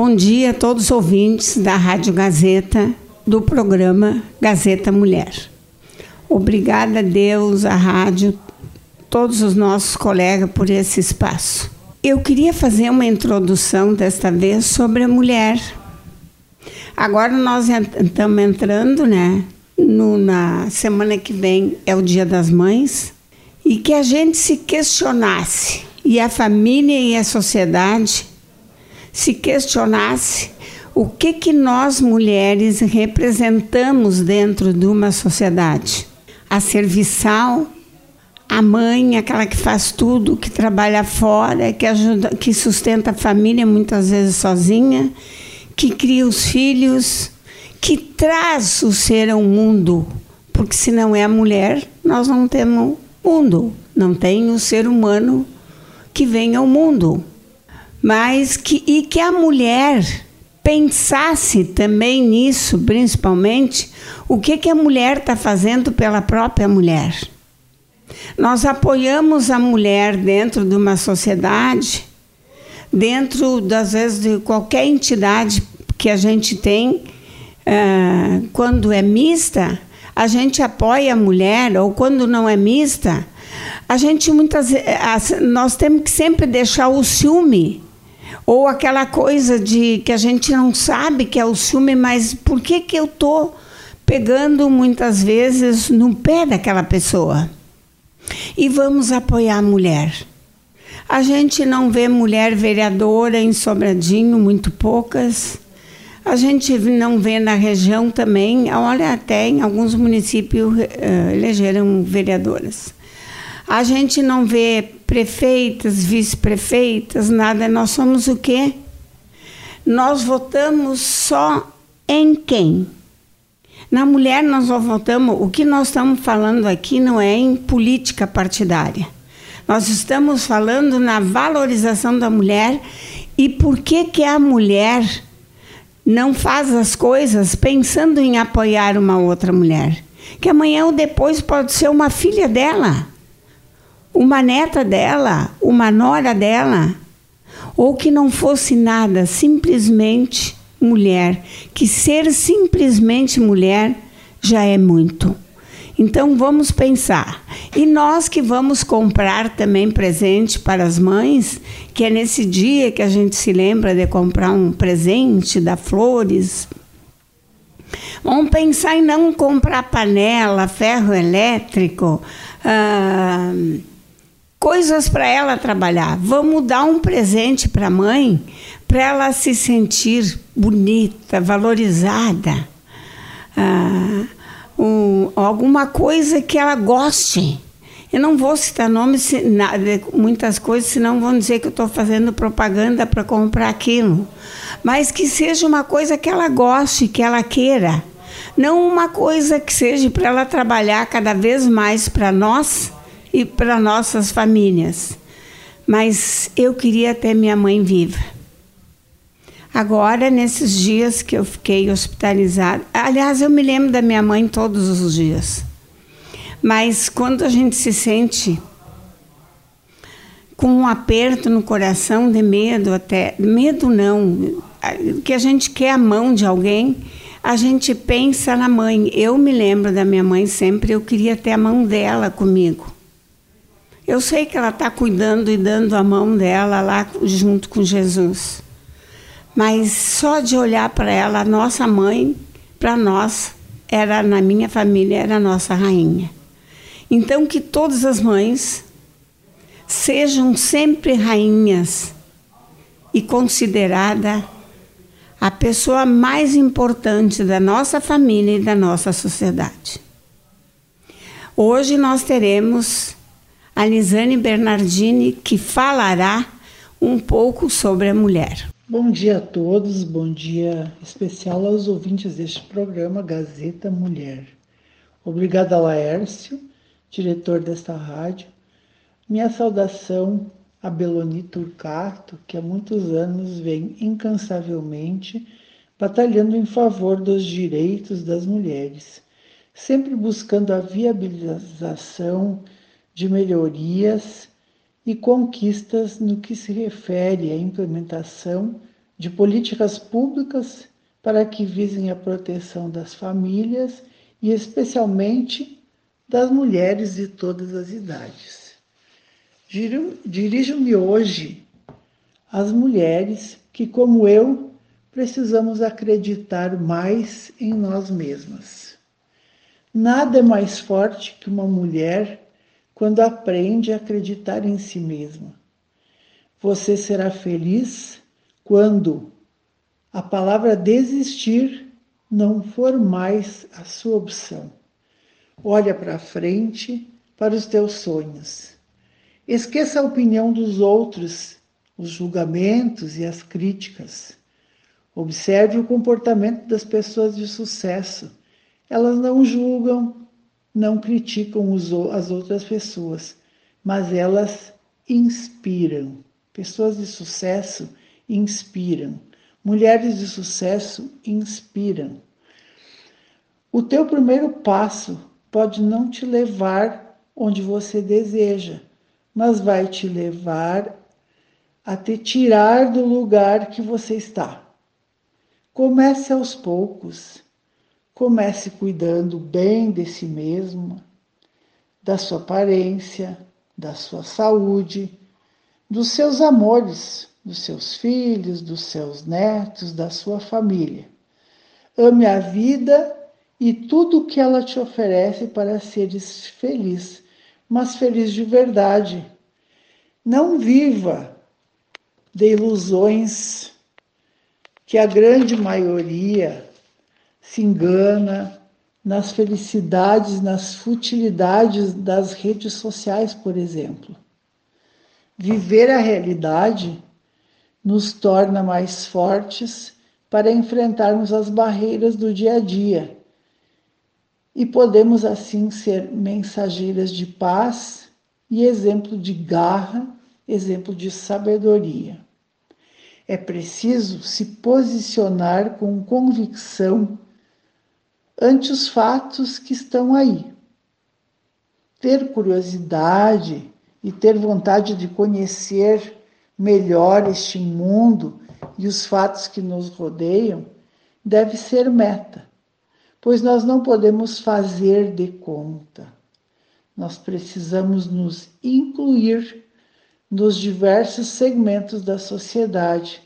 Bom dia a todos os ouvintes da Rádio Gazeta, do programa Gazeta Mulher. Obrigada a Deus, a rádio, todos os nossos colegas por esse espaço. Eu queria fazer uma introdução desta vez sobre a mulher. Agora nós estamos entrando, né? No, na semana que vem é o Dia das Mães e que a gente se questionasse e a família e a sociedade se questionasse o que que nós mulheres representamos dentro de uma sociedade. A serviçal, a mãe, aquela que faz tudo, que trabalha fora, que ajuda, que sustenta a família muitas vezes sozinha, que cria os filhos, que traz o ser ao mundo, porque se não é a mulher, nós não temos mundo, não tem o ser humano que vem ao mundo. Mas que e que a mulher pensasse também nisso, principalmente, o que que a mulher está fazendo pela própria mulher. Nós apoiamos a mulher dentro de uma sociedade, dentro, das vezes, de qualquer entidade que a gente tem, uh, quando é mista, a gente apoia a mulher, ou quando não é mista, a gente muitas nós temos que sempre deixar o ciúme ou aquela coisa de que a gente não sabe que é o ciúme, mas por que que eu tô pegando muitas vezes no pé daquela pessoa? e vamos apoiar a mulher. A gente não vê mulher vereadora em Sobradinho, muito poucas. A gente não vê na região também, olha, até em alguns municípios uh, elegeram vereadoras. A gente não vê prefeitas, vice-prefeitas, nada. Nós somos o quê? Nós votamos só em quem? Na mulher, nós votamos. O que nós estamos falando aqui não é em política partidária. Nós estamos falando na valorização da mulher e por que, que a mulher não faz as coisas pensando em apoiar uma outra mulher. Que amanhã ou depois pode ser uma filha dela, uma neta dela, uma nora dela, ou que não fosse nada, simplesmente mulher, que ser simplesmente mulher já é muito. Então vamos pensar. E nós que vamos comprar também presente para as mães, que é nesse dia que a gente se lembra de comprar um presente, dar flores. Vamos pensar em não comprar panela, ferro elétrico, ah, coisas para ela trabalhar. Vamos dar um presente para a mãe para ela se sentir bonita, valorizada, ah, um, alguma coisa que ela goste. Eu não vou citar nomes, muitas coisas, senão vão dizer que eu estou fazendo propaganda para comprar aquilo. Mas que seja uma coisa que ela goste, que ela queira. Não uma coisa que seja para ela trabalhar cada vez mais para nós e para nossas famílias. Mas eu queria ter minha mãe viva. Agora, nesses dias que eu fiquei hospitalizada, aliás, eu me lembro da minha mãe todos os dias. Mas quando a gente se sente com um aperto no coração de medo até, medo não, que a gente quer a mão de alguém, a gente pensa na mãe. Eu me lembro da minha mãe sempre, eu queria ter a mão dela comigo. Eu sei que ela está cuidando e dando a mão dela lá junto com Jesus. Mas só de olhar para ela, a nossa mãe, para nós, era na minha família, era a nossa rainha. Então que todas as mães sejam sempre rainhas e considerada a pessoa mais importante da nossa família e da nossa sociedade. Hoje nós teremos a Lisane Bernardini que falará um pouco sobre a mulher. Bom dia a todos, bom dia especial aos ouvintes deste programa Gazeta Mulher. Obrigada Laércio, diretor desta rádio. Minha saudação a Beloni Turcato, que há muitos anos vem incansavelmente batalhando em favor dos direitos das mulheres, sempre buscando a viabilização de melhorias e conquistas no que se refere à implementação de políticas públicas para que visem a proteção das famílias e especialmente das mulheres de todas as idades. Dirijo-me hoje às mulheres que, como eu, precisamos acreditar mais em nós mesmas. Nada é mais forte que uma mulher quando aprende a acreditar em si mesma. Você será feliz quando a palavra desistir não for mais a sua opção. Olha para frente, para os teus sonhos. Esqueça a opinião dos outros, os julgamentos e as críticas. Observe o comportamento das pessoas de sucesso. Elas não julgam, não criticam as outras pessoas, mas elas inspiram. Pessoas de sucesso inspiram. Mulheres de sucesso inspiram. O teu primeiro passo pode não te levar onde você deseja, mas vai te levar a te tirar do lugar que você está. Comece aos poucos. Comece cuidando bem de si mesmo, da sua aparência, da sua saúde, dos seus amores, dos seus filhos, dos seus netos, da sua família. Ame a vida e tudo o que ela te oferece para seres feliz, mas feliz de verdade. Não viva de ilusões que a grande maioria se engana nas felicidades, nas futilidades das redes sociais, por exemplo. Viver a realidade nos torna mais fortes para enfrentarmos as barreiras do dia a dia e podemos assim ser mensageiras de paz e exemplo de garra, exemplo de sabedoria. É preciso se posicionar com convicção ante os fatos que estão aí. Ter curiosidade e ter vontade de conhecer melhor este mundo e os fatos que nos rodeiam deve ser meta, pois nós não podemos fazer de conta. Nós precisamos nos incluir nos diversos segmentos da sociedade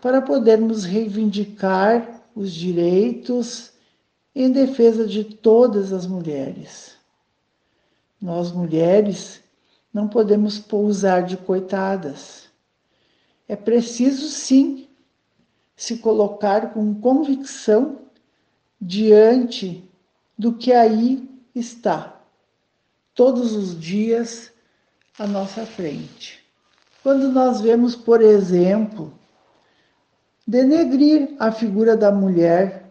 para podermos reivindicar os direitos em defesa de todas as mulheres. Nós mulheres não podemos pousar de coitadas. É preciso sim se colocar com convicção diante do que aí está, todos os dias à nossa frente. Quando nós vemos, por exemplo, denegrir a figura da mulher,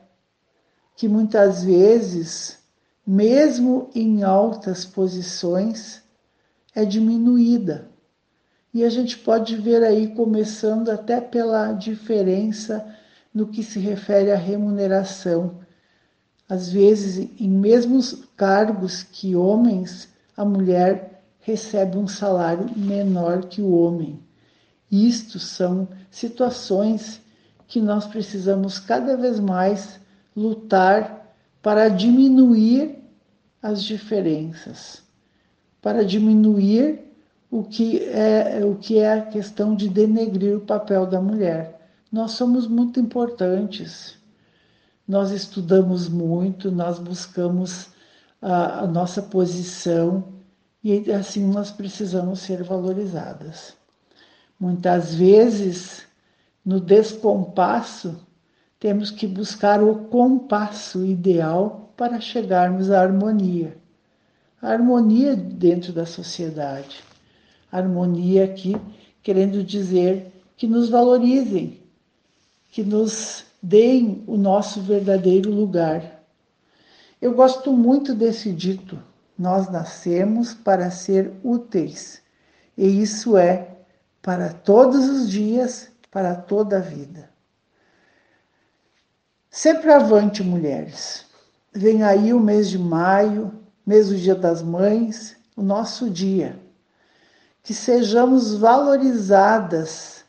que muitas vezes, mesmo em altas posições, é diminuída. E a gente pode ver aí, começando até pela diferença no que se refere à remuneração. Às vezes, em mesmos cargos que homens, a mulher recebe um salário menor que o homem. Isto são situações que nós precisamos cada vez mais lutar para diminuir as diferenças, para diminuir o que é o que é a questão de denegrir o papel da mulher. Nós somos muito importantes. Nós estudamos muito, nós buscamos a, a nossa posição e assim nós precisamos ser valorizadas. Muitas vezes, no descompasso, temos que buscar o compasso ideal para chegarmos à harmonia. A harmonia dentro da sociedade harmonia aqui, querendo dizer que nos valorizem, que nos deem o nosso verdadeiro lugar. Eu gosto muito desse dito: nós nascemos para ser úteis, e isso é para todos os dias, para toda a vida. Sempre avante, mulheres. Vem aí o mês de maio, mês do Dia das Mães, o nosso dia que sejamos valorizadas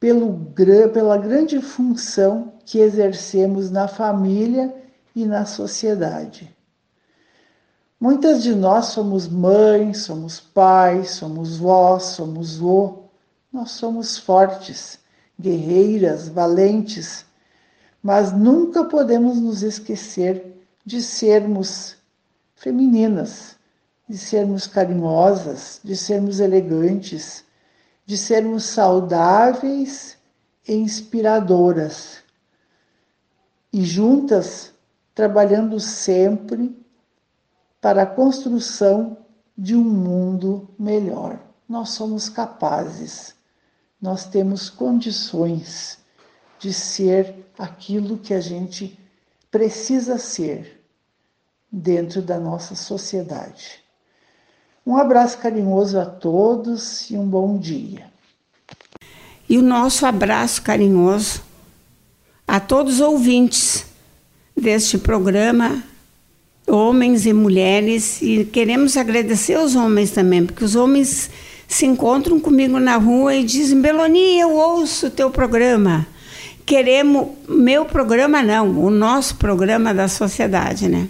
pelo, pela grande função que exercemos na família e na sociedade. Muitas de nós somos mães, somos pais, somos vós, somos vô. Nós somos fortes, guerreiras, valentes, mas nunca podemos nos esquecer de sermos femininas, de sermos carinhosas, de sermos elegantes, de sermos saudáveis e inspiradoras. E juntas, trabalhando sempre para a construção de um mundo melhor. Nós somos capazes, nós temos condições de ser aquilo que a gente precisa ser dentro da nossa sociedade. Um abraço carinhoso a todos e um bom dia. E o nosso abraço carinhoso a todos os ouvintes deste programa, homens e mulheres, e queremos agradecer aos homens também, porque os homens se encontram comigo na rua e dizem: Beloni, eu ouço o teu programa. Queremos, meu programa não, o nosso programa da sociedade, né?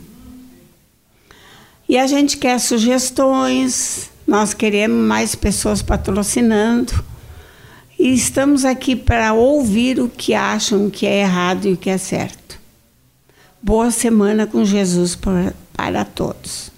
E a gente quer sugestões, nós queremos mais pessoas patrocinando. E estamos aqui para ouvir o que acham que é errado e o que é certo. Boa semana com Jesus para, para todos.